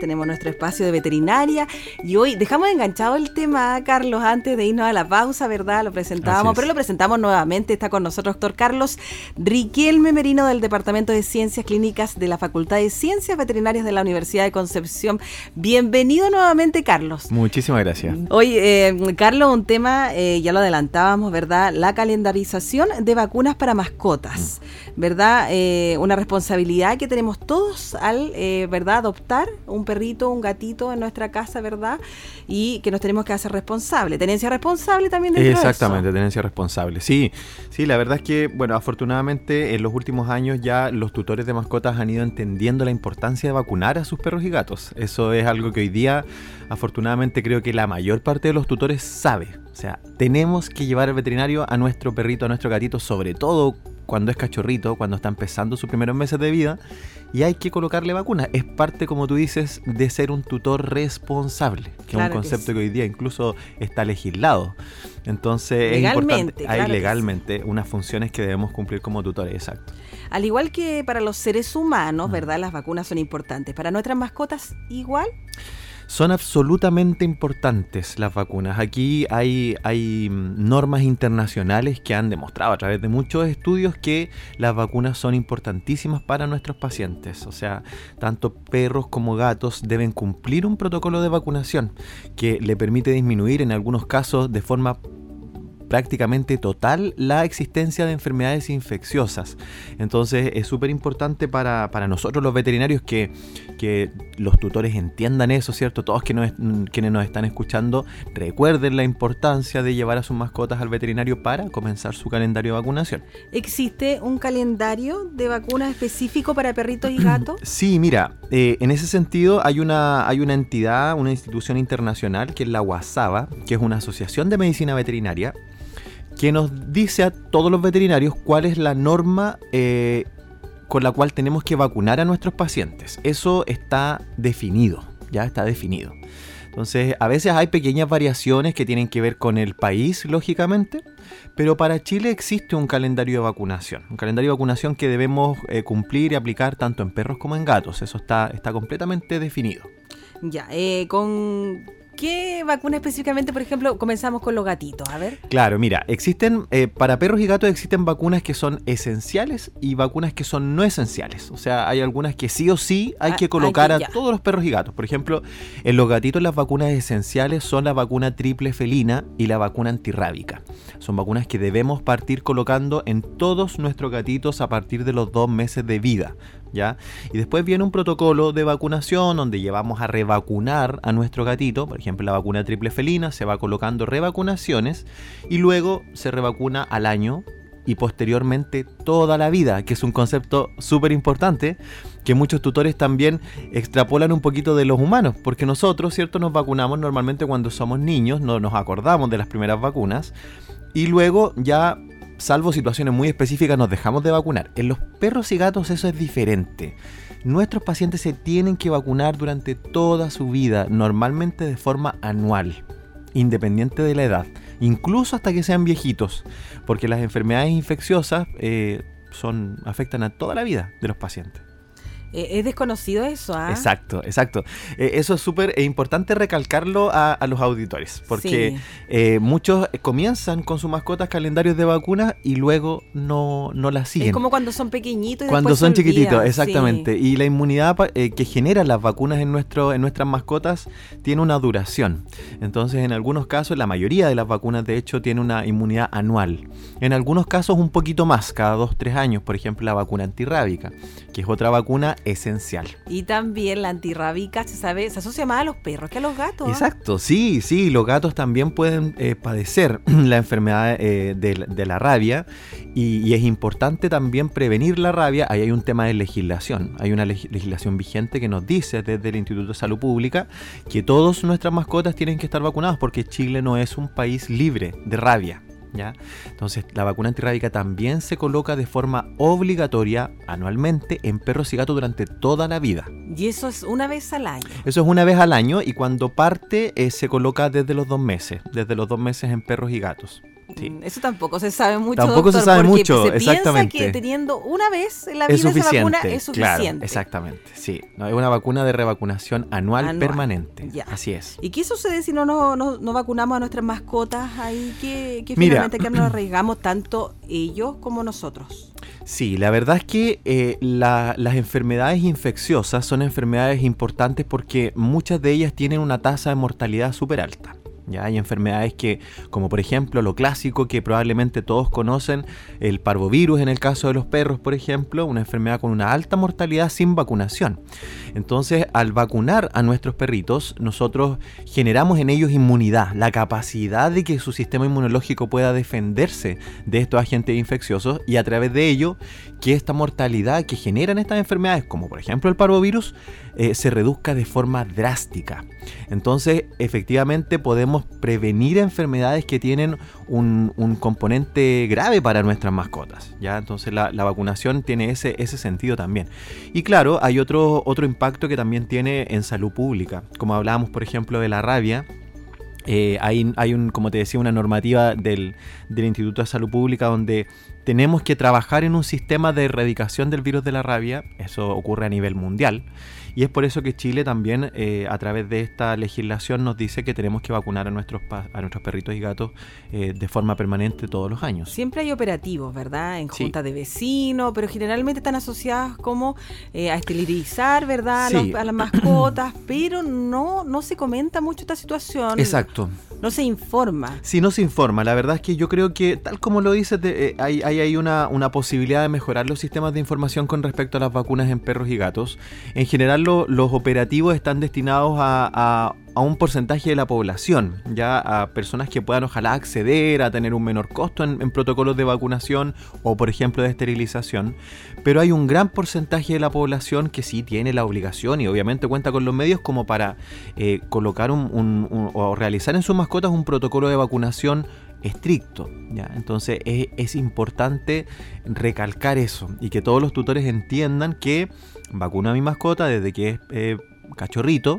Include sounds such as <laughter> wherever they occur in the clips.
Tenemos nuestro espacio de veterinaria y hoy dejamos enganchado el tema, Carlos, antes de irnos a la pausa, ¿verdad? Lo presentábamos, pero lo presentamos nuevamente. Está con nosotros doctor Carlos Riquelme Merino del Departamento de Ciencias Clínicas de la Facultad de Ciencias Veterinarias de la Universidad de Concepción. Bienvenido nuevamente, Carlos. Muchísimas gracias. Hoy, eh, Carlos, un tema, eh, ya lo adelantábamos, ¿verdad? La calendarización de vacunas para mascotas, mm. ¿verdad? Eh, una responsabilidad que tenemos todos al, ¿verdad?, adoptar un perrito, un gatito en nuestra casa, ¿verdad? Y que nos tenemos que hacer responsable. Tenencia responsable también Exactamente, tenencia responsable. Sí, sí, la verdad es que, bueno, afortunadamente en los últimos años ya los tutores de mascotas han ido entendiendo la importancia de vacunar a sus perros y gatos. Eso es algo que hoy día, afortunadamente, creo que la mayor parte de los tutores sabe. O sea, tenemos que llevar al veterinario a nuestro perrito, a nuestro gatito, sobre todo cuando es cachorrito, cuando está empezando sus primeros meses de vida y hay que colocarle vacuna. Es parte, como tú dices, de ser un tutor responsable, que es un concepto que, hoy día incluso está legislado. Entonces es importante, hay legalmente unas funciones que debemos cumplir como tutores, exacto. Al igual que para los seres humanos, ¿verdad? Las vacunas son importantes. ¿Para nuestras mascotas igual? Son absolutamente importantes las vacunas. Aquí hay, hay normas internacionales que han demostrado a través de muchos estudios que las vacunas son importantísimas para nuestros pacientes. O sea, tanto perros como gatos deben cumplir un protocolo de vacunación que le permite disminuir en algunos casos de forma prácticamente total la existencia de enfermedades infecciosas. Entonces es súper importante para, nosotros los veterinarios que, que, los tutores entiendan eso, ¿cierto? Todos que quienes nos están escuchando recuerden la importancia de llevar a sus mascotas al veterinario para comenzar su calendario de vacunación. ¿Existe un calendario de vacunas específico para perritos y <clears throat> gatos? Sí, mira, eh, en ese sentido hay una, hay una entidad, una institución internacional que es la WASABA, que es una asociación de medicina veterinaria que nos dice a todos los veterinarios cuál es la norma eh, con la cual tenemos que vacunar a nuestros pacientes. Eso está definido, ya está definido. Entonces, a veces hay pequeñas variaciones que tienen que ver con el país, lógicamente, pero para Chile existe un calendario de vacunación, un calendario de vacunación que debemos eh, cumplir y aplicar tanto en perros como en gatos. Eso está, está completamente definido. Ya, eh, con ¿Qué vacuna específicamente, por ejemplo, comenzamos con los gatitos? A ver. Claro, mira, existen, eh, para perros y gatos existen vacunas que son esenciales y vacunas que son no esenciales. O sea, hay algunas que sí o sí hay ah, que colocar a todos los perros y gatos. Por ejemplo, en los gatitos las vacunas esenciales son la vacuna triple felina y la vacuna antirrábica. Son vacunas que debemos partir colocando en todos nuestros gatitos a partir de los dos meses de vida. Y después viene un protocolo de vacunación donde llevamos a revacunar a nuestro gatito, por ejemplo la vacuna triple felina, se va colocando revacunaciones y luego se revacuna al año y posteriormente toda la vida, que es un concepto súper importante que muchos tutores también extrapolan un poquito de los humanos, porque nosotros, ¿cierto? Nos vacunamos normalmente cuando somos niños, no nos acordamos de las primeras vacunas y luego ya salvo situaciones muy específicas, nos dejamos de vacunar. En los perros y gatos eso es diferente. Nuestros pacientes se tienen que vacunar durante toda su vida, normalmente de forma anual, independiente de la edad, incluso hasta que sean viejitos, porque las enfermedades infecciosas eh, son, afectan a toda la vida de los pacientes. Eh, es desconocido eso, ¿ah? Exacto, exacto. Eh, eso es súper importante recalcarlo a, los auditores, porque eh, muchos comienzan con sus mascotas calendarios de vacunas y luego no, no las siguen. Es como cuando son pequeñitos. Y cuando son chiquititos, exactamente. Y la inmunidad que generan las vacunas en, nuestro, en nuestras mascotas tiene una duración. Entonces, en algunos casos, la mayoría de las vacunas, de hecho, tiene una inmunidad anual. En algunos casos, un poquito más, cada dos, tres años. Por ejemplo, la vacuna antirrábica, que es otra vacuna esencial. Y también la antirrábica se sabe, se asocia más a los perros que a los gatos. ¿ah? Exacto, sí, sí, los gatos también pueden eh, padecer <clears throat> la enfermedad eh, de, la rabia y, es importante también prevenir la rabia. Ahí hay un tema de legislación, hay una legislación vigente que nos dice desde el Instituto de Salud Pública que todas nuestras mascotas tienen que estar vacunadas porque Chile no es un país libre de rabia. ¿Ya? Entonces, la vacuna antirrábica también se coloca de forma obligatoria anualmente en perros y gatos durante toda la vida. Y eso es una vez al año. Eso es una vez al año y cuando parte eh, se coloca desde los dos meses, desde los dos meses en perros y gatos. Mm, eso tampoco se sabe mucho. Tampoco se sabe mucho, se exactamente. Piensa que teniendo una vez en la vida esa vacuna es suficiente. exactamente, sí. No, es una vacuna de revacunación anual, permanente. Así es. ¿Y qué sucede si no, no, no, vacunamos a nuestras mascotas ahí? Que, finalmente que nos <clears throat> arriesgamos tanto ellos como nosotros. Sí, la verdad es que eh, las enfermedades infecciosas son enfermedades importantes porque muchas de ellas tienen una tasa de mortalidad súper alta. ¿Ya? Hay enfermedades que, como por ejemplo lo clásico que probablemente todos conocen, el parvovirus en el caso de los perros, por ejemplo, una enfermedad con una alta mortalidad sin vacunación. Entonces, al vacunar a nuestros perritos, nosotros generamos en ellos inmunidad, la capacidad de que su sistema inmunológico pueda defenderse de estos agentes infecciosos y a través de ello que esta mortalidad que generan estas enfermedades, como por ejemplo el parvovirus, eh, se reduzca de forma drástica. Entonces, efectivamente podemos prevenir enfermedades que tienen un, componente grave para nuestras mascotas. ¿ya? Entonces, la, vacunación tiene ese, ese sentido también. Y claro, hay otro, otro impacto que también tiene en salud pública. Como hablábamos, por ejemplo, de la rabia, eh, hay, hay, un, como te decía, una normativa del, del, Instituto de Salud Pública donde tenemos que trabajar en un sistema de erradicación del virus de la rabia, eso ocurre a nivel mundial, y es por eso que Chile también, eh, a través de esta legislación, nos dice que tenemos que vacunar a nuestros, a nuestros perritos y gatos eh, de forma permanente todos los años. Siempre hay operativos, ¿verdad? En juntas de vecinos, pero generalmente están asociadas como eh, a esterilizar, ¿verdad? A, las mascotas, <clears throat> pero no, no se comenta mucho esta situación. Exacto. No se informa. Sí, no se informa. La verdad es que yo creo que, tal como lo dices, hay, hay, una, una posibilidad de mejorar los sistemas de información con respecto a las vacunas en perros y gatos. En general, los operativos están destinados a, un porcentaje de la población, ya a personas que puedan ojalá acceder a tener un menor costo en, protocolos de vacunación o por ejemplo de esterilización, pero hay un gran porcentaje de la población que sí tiene la obligación y obviamente cuenta con los medios como para eh, colocar un, o realizar en sus mascotas un protocolo de vacunación estricto. ¿ya? Entonces es, es, importante recalcar eso y que todos los tutores entiendan que vacuno a mi mascota desde que es eh, cachorrito,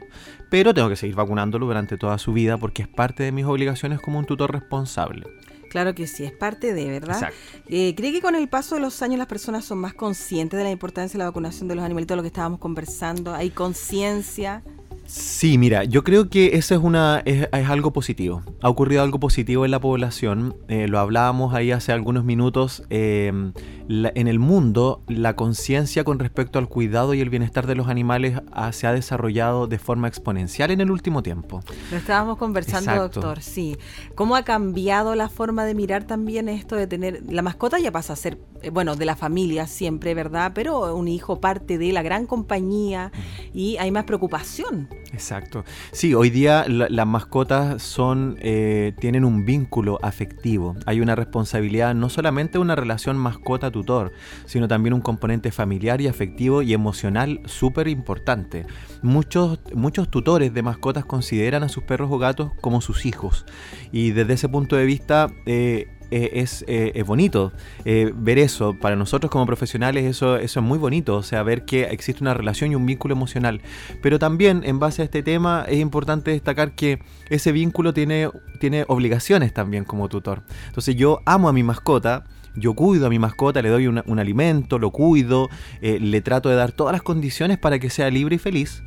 pero tengo que seguir vacunándolo durante toda su vida porque es parte de mis obligaciones como un tutor responsable. Claro que sí, es parte de, ¿verdad? Eh, ¿Cree que con el paso de los años las personas son más conscientes de la importancia de la vacunación de los animalitos, lo que estábamos conversando? ¿Hay conciencia? Sí, mira, yo creo que eso es, una, es, algo positivo. Ha ocurrido algo positivo en la población. Eh, lo hablábamos ahí hace algunos minutos. Em, en el mundo, la conciencia con respecto al cuidado y el bienestar de los animales se ha desarrollado de forma exponencial en el último tiempo. Lo estábamos conversando, doctor, sí. ¿Cómo ha cambiado la forma de mirar también esto de tener... La mascota ya pasa a ser, bueno, de la familia siempre, ¿verdad? Pero un hijo parte de la gran compañía y hay más preocupación Exacto. Sí, hoy día las mascotas son, eh, tienen un vínculo afectivo. Hay una responsabilidad, no solamente una relación mascota-tutor, sino también un componente familiar y afectivo y emocional súper importante. Muchos, muchos tutores de mascotas consideran a sus perros o gatos como sus hijos. Y desde ese punto de vista, eh, eh, eh, es, bonito eh, ver eso. Para nosotros como profesionales eso, eso es muy bonito, o sea, ver que existe una relación y un vínculo emocional. Pero también en base a este tema es importante destacar que ese vínculo tiene, tiene obligaciones también como tutor. Entonces yo amo a mi mascota, yo cuido a mi mascota, le doy un, alimento, lo cuido, le trato de dar todas las condiciones para que sea libre y feliz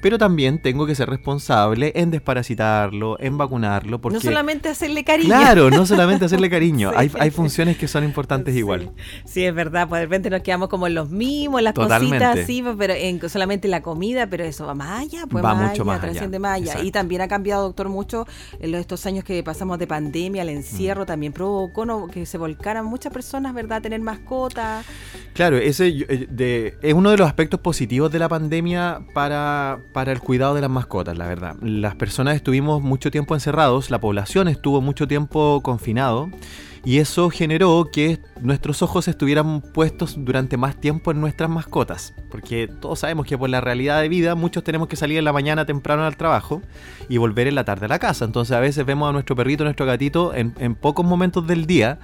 pero también tengo que ser responsable en desparasitarlo, en vacunarlo. Porque, no solamente hacerle cariño. Claro, no <laughs> solamente hacerle cariño. hay, hay, funciones que son importantes igual. Sí, es verdad. Pues de repente nos quedamos como en los mismos, las cositas así, pues, pero en solamente la comida, pero eso va más allá, pues va mucho más trasciende más allá. Y también ha cambiado, doctor, mucho en estos años que pasamos de pandemia, el encierro, mm. también provocó que se volcaran muchas personas, ¿verdad?, a tener mascotas. Claro, ese eh, es uno de los aspectos positivos de la pandemia para, para el cuidado de las mascotas, la verdad. Las personas estuvimos mucho tiempo encerrados, la población estuvo mucho tiempo confinado y eso generó que nuestros ojos estuvieran puestos durante más tiempo en nuestras mascotas, porque todos sabemos que por la realidad de vida muchos tenemos que salir en la mañana temprano al trabajo y volver en la tarde a la casa, entonces a veces vemos a nuestro perrito, nuestro gatito en, pocos momentos del día.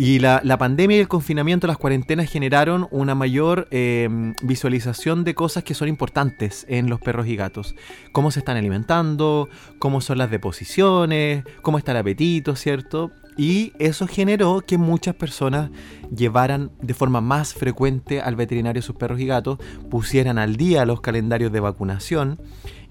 Y la, pandemia y el confinamiento, las cuarentenas generaron una mayor em, visualización de cosas que son importantes en los perros y gatos. Cómo se están alimentando, cómo son las deposiciones, cómo está el apetito, ¿cierto? Y eso generó que muchas personas llevaran de forma más frecuente al veterinario sus perros y gatos, pusieran al día los calendarios de vacunación.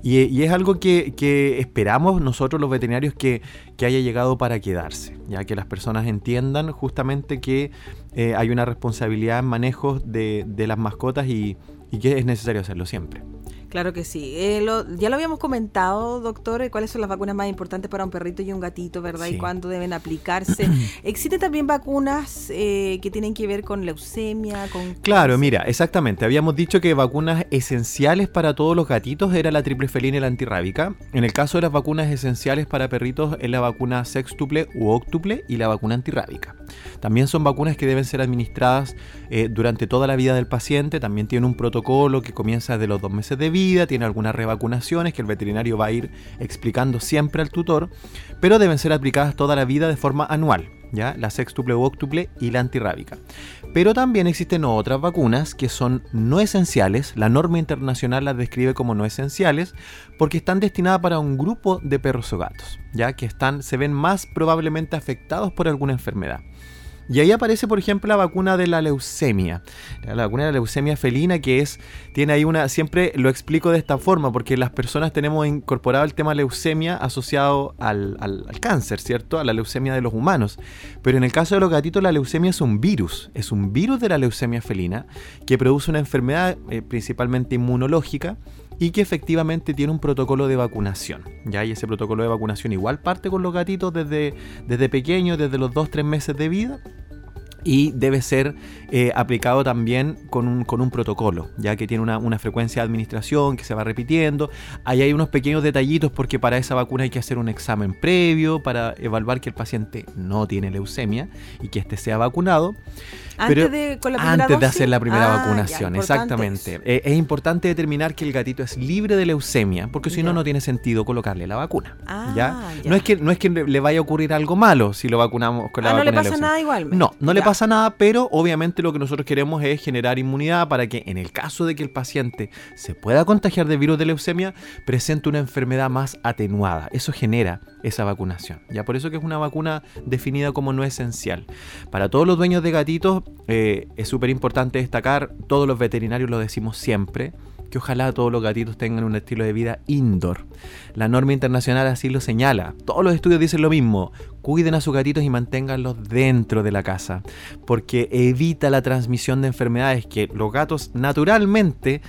Y, es algo que, esperamos nosotros los veterinarios que, haya llegado para quedarse, ya que las personas entiendan justamente que eh, hay una responsabilidad en manejo de, las mascotas y que es necesario hacerlo siempre. Claro que sí. Eh, ya lo habíamos comentado, doctor, eh, cuáles son las vacunas más importantes para un perrito y un gatito, ¿verdad? Y cuándo deben aplicarse. <clears throat> ¿Existen también vacunas eh, que tienen que ver con leucemia? Con claro, mira, exactamente. Habíamos dicho que vacunas esenciales para todos los gatitos era la triple felina y la antirrábica. En el caso de las vacunas esenciales para perritos es la vacuna sextuple u octuple y la vacuna antirrábica. También son vacunas que deben ser administradas durante toda la vida del paciente. También tiene un protocolo que comienza desde los dos meses de vida tiene algunas revacunaciones que el veterinario va a ir explicando siempre al tutor, pero deben ser aplicadas toda la vida de forma anual, ¿ya? La sextuple u octuple y la antirrábica. Pero también existen otras vacunas que son no esenciales, la norma internacional las describe como no esenciales, porque están destinadas para un grupo de perros o gatos, ya que están, se ven más probablemente afectados por alguna enfermedad. Y ahí aparece, por ejemplo, la vacuna de la leucemia. La vacuna de la leucemia felina, que es, tiene ahí una, siempre lo explico de esta forma, porque las personas tenemos incorporado el tema leucemia asociado al, cáncer, ¿cierto? A la leucemia de los humanos. Pero en el caso de los gatitos, la leucemia es un virus, es un virus de la leucemia felina que produce una enfermedad eh, principalmente inmunológica y que efectivamente tiene un protocolo de vacunación. ¿ya? Y ese protocolo de vacunación igual parte con los gatitos desde, desde pequeños, desde los 2-3 meses de vida y debe ser eh, aplicado también con un, con un, protocolo, ya que tiene una, frecuencia de administración que se va repitiendo. Ahí hay unos pequeños detallitos porque para esa vacuna hay que hacer un examen previo para evaluar que el paciente no tiene leucemia y que éste sea vacunado. Antes, de, antes de hacer la primera ah, vacunación, exactamente. Eh, es importante determinar que el gatito es libre de leucemia, porque si no, no tiene sentido colocarle la vacuna. Ah, ¿ya? No, es que, no es que le vaya a ocurrir algo malo si lo vacunamos con la vacuna. Ah, no le pasa nada igual. No, no le pasa nada, pero obviamente lo que nosotros queremos es generar inmunidad para que en el caso de que el paciente se pueda contagiar de virus de leucemia, presente una enfermedad más atenuada. Eso genera esa vacunación. Ya por eso que es una vacuna definida como no esencial. Para todos los dueños de gatitos eh, es súper importante destacar, todos los veterinarios lo decimos siempre, que ojalá todos los gatitos tengan un estilo de vida indoor. La norma internacional así lo señala. Todos los estudios dicen lo mismo. Cuiden a sus gatitos y manténganlos dentro de la casa, porque evita la transmisión de enfermedades que los gatos naturalmente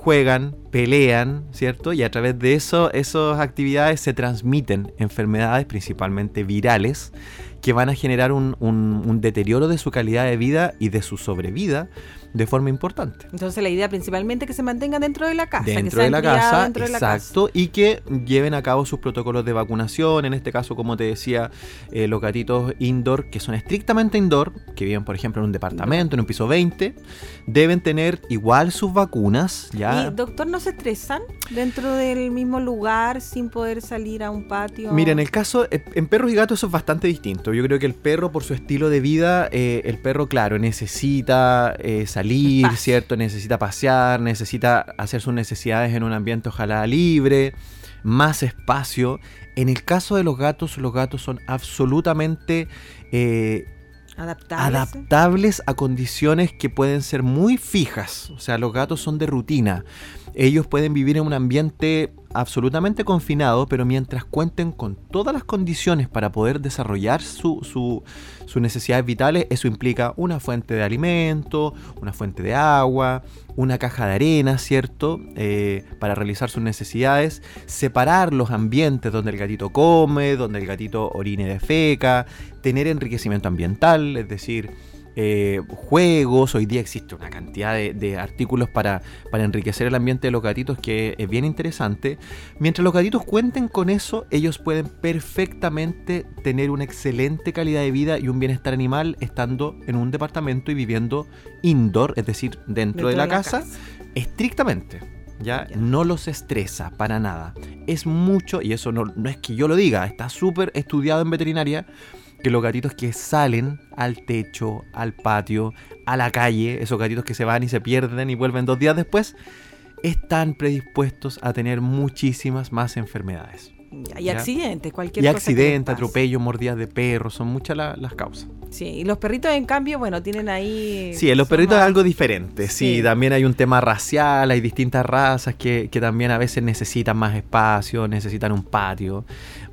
juegan, pelean, ¿cierto? Y a través de eso, esas actividades se transmiten enfermedades, principalmente virales, que van a generar un, deterioro de su calidad de vida y de su sobrevida de forma importante. Entonces la idea principalmente que se mantengan dentro de la casa. Dentro de la casa, exacto, y que lleven a cabo sus protocolos de vacunación, en este caso, como te decía, eh, los gatitos indoor, que son estrictamente indoor, que viven, por ejemplo, en un departamento, en un piso 20, deben tener igual sus vacunas. ¿ya? ¿Y doctor, no se estresan dentro del mismo lugar sin poder salir a un patio? Mira, en el caso, eh, en perros y gatos eso es bastante distinto. Yo creo que el perro, por su estilo de vida, eh, el perro, claro, necesita salir salir, ¿cierto? Necesita pasear, necesita hacer sus necesidades en un ambiente ojalá libre, más espacio. En el caso de los gatos, los gatos son absolutamente eh, adaptables. a condiciones que pueden ser muy fijas. O sea, los gatos son de rutina. Ellos pueden vivir en un ambiente absolutamente confinado, pero mientras cuenten con todas las condiciones para poder desarrollar su, sus necesidades vitales, eso implica una fuente de alimento, una fuente de agua, una caja de arena, ¿cierto? Eh, para realizar sus necesidades, separar los ambientes donde el gatito come, donde el gatito orine de feca, tener enriquecimiento ambiental, es decir, eh, juegos, hoy día existe una cantidad de, artículos para, para, enriquecer el ambiente de los gatitos que es bien interesante. Mientras los gatitos cuenten con eso, ellos pueden perfectamente tener una excelente calidad de vida y un bienestar animal estando en un departamento y viviendo indoor, es decir, dentro, de, la, casa, estrictamente. ¿ya? No los estresa para nada. Es mucho, y eso no, no es que yo lo diga, está súper estudiado en veterinaria, que los gatitos que salen al techo, al patio, a la calle, esos gatitos que se van y se pierden y vuelven dos días después, están predispuestos a tener muchísimas más enfermedades. Y accidentes, cualquier y accidentes, atropellos, mordidas de perros, son muchas las causas. Sí, y los perritos en cambio, bueno, tienen ahí... Sí, en los perritos es algo diferente, sí. también hay un tema racial, hay distintas razas que, que también a veces necesitan más espacio, necesitan un patio.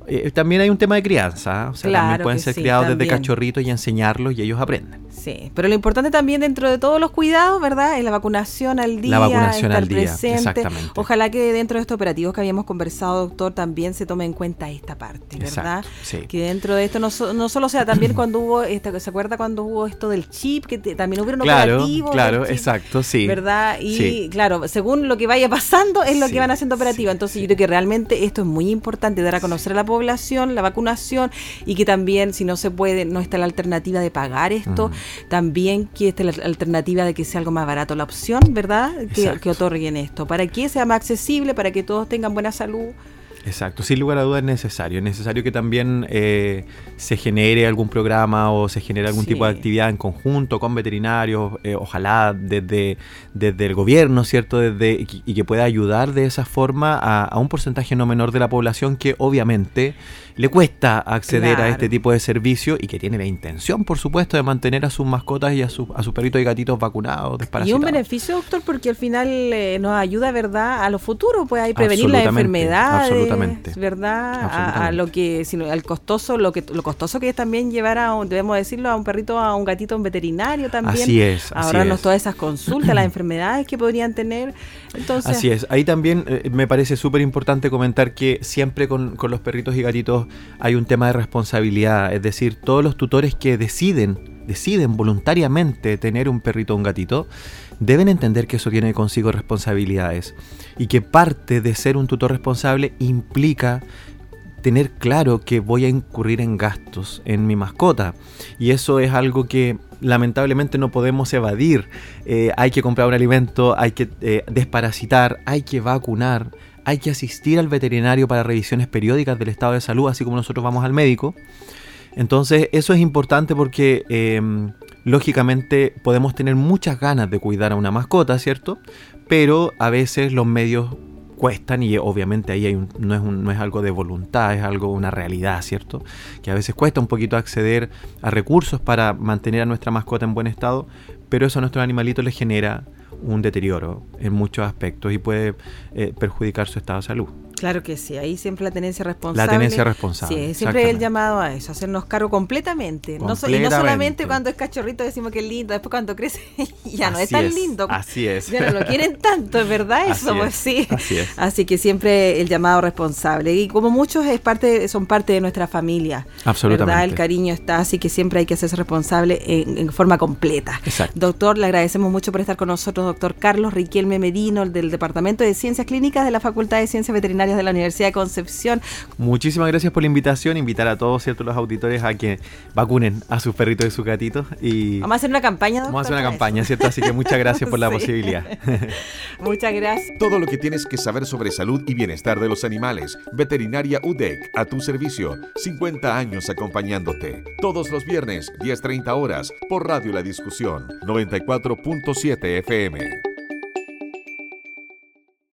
Eh, también hay un tema de crianza, o sea, también pueden ser criados desde cachorritos y enseñarlos y ellos aprenden. Sí, pero lo importante también dentro de todos los cuidados, ¿verdad? Es la vacunación al día, la vacunación al día, Exactamente. Ojalá que dentro de estos operativos que habíamos conversado, doctor, también se tome en cuenta esta parte, ¿verdad? sí. Que dentro de esto no, no solo sea también cuando hubo, esta, ¿se acuerda cuando hubo esto del chip? Que también hubo un claro, Claro, exacto, sí. ¿Verdad? Y claro, según lo que vaya pasando es lo que van haciendo operativos. Entonces yo creo que realmente esto es muy importante, dar a conocer a la población la vacunación y que también si no se puede, no está la alternativa de pagar esto también que esté la alternativa de que sea algo más barato la opción, ¿verdad? Que, que, otorguen esto, para que sea más accesible, para que todos tengan buena salud. Exacto, sin lugar a dudas es necesario. Es necesario que también eh, se genere algún programa o se genere algún tipo de actividad en conjunto con veterinarios, eh, ojalá desde, desde el gobierno, ¿cierto? Desde, y, que pueda ayudar de esa forma a, a un porcentaje no menor de la población que obviamente le cuesta acceder a este tipo de servicio y que tiene la intención, por supuesto, de mantener a sus mascotas y a, sus a sus perritos y gatitos vacunados, Y un beneficio, doctor, porque al final eh, nos ayuda, ¿verdad?, a lo futuro, pues hay prevenir las enfermedades, absolutamente, ¿verdad?, A, lo que, sino al costoso, lo que lo costoso que es también llevar a, debemos decirlo, a un perrito, a un gatito, un veterinario también. Así es. Ahorrarnos todas esas consultas, las <clears throat> enfermedades que podrían tener. Entonces, Así es. Ahí también eh, me parece súper importante comentar que siempre con, con los perritos y gatitos hay un tema de responsabilidad, es decir, todos los tutores que deciden, deciden voluntariamente tener un perrito o un gatito, deben entender que eso tiene consigo responsabilidades y que parte de ser un tutor responsable implica tener claro que voy a incurrir en gastos en mi mascota. Y eso es algo que lamentablemente no podemos evadir. Eh, hay que comprar un alimento, hay que eh, desparasitar, hay que vacunar, hay que asistir al veterinario para revisiones periódicas del estado de salud, así como nosotros vamos al médico. Entonces, eso es importante porque em, lógicamente podemos tener muchas ganas de cuidar a una mascota, ¿cierto? Pero a veces los medios cuestan y obviamente ahí no, es no es algo de voluntad, es algo, una realidad, ¿cierto? Que a veces cuesta un poquito acceder a recursos para mantener a nuestra mascota en buen estado, pero eso a nuestros animalitos les genera un deterioro en muchos aspectos y puede eh, perjudicar su estado de salud. Claro que sí, ahí siempre la tenencia responsable. La tenencia responsable. Sí, siempre el llamado a eso, hacernos cargo completamente. No y no solamente cuando es cachorrito decimos que es lindo, después cuando crece <laughs> ya no es tan lindo. Así es. Ya no lo quieren tanto, es verdad <laughs> eso, pues sí. Así es. Así que siempre el llamado responsable. Y como muchos es parte, son parte de nuestra familia. Absolutamente. ¿verdad? El cariño está, así que siempre hay que hacerse responsable en, forma completa. Exacto. Doctor, le agradecemos mucho por estar con nosotros, doctor Carlos Riquelme Medino, del Departamento de Ciencias Clínicas de la Facultad de Ciencias Veterinarias de la Universidad de Concepción. Muchísimas gracias por la invitación, invitar a todos ciertos los auditores a que vacunen a sus perritos y sus gatitos. Y Vamos a hacer una campaña, Vamos a hacer una campaña, ¿cierto? Así que muchas gracias por la <laughs> posibilidad. <laughs> muchas gracias. Todo lo que tienes que saber sobre salud y bienestar de los animales. Veterinaria UDEC, a tu servicio. 50 años acompañándote. Todos los viernes, 10.30 horas, por Radio La Discusión, 94.7 FM.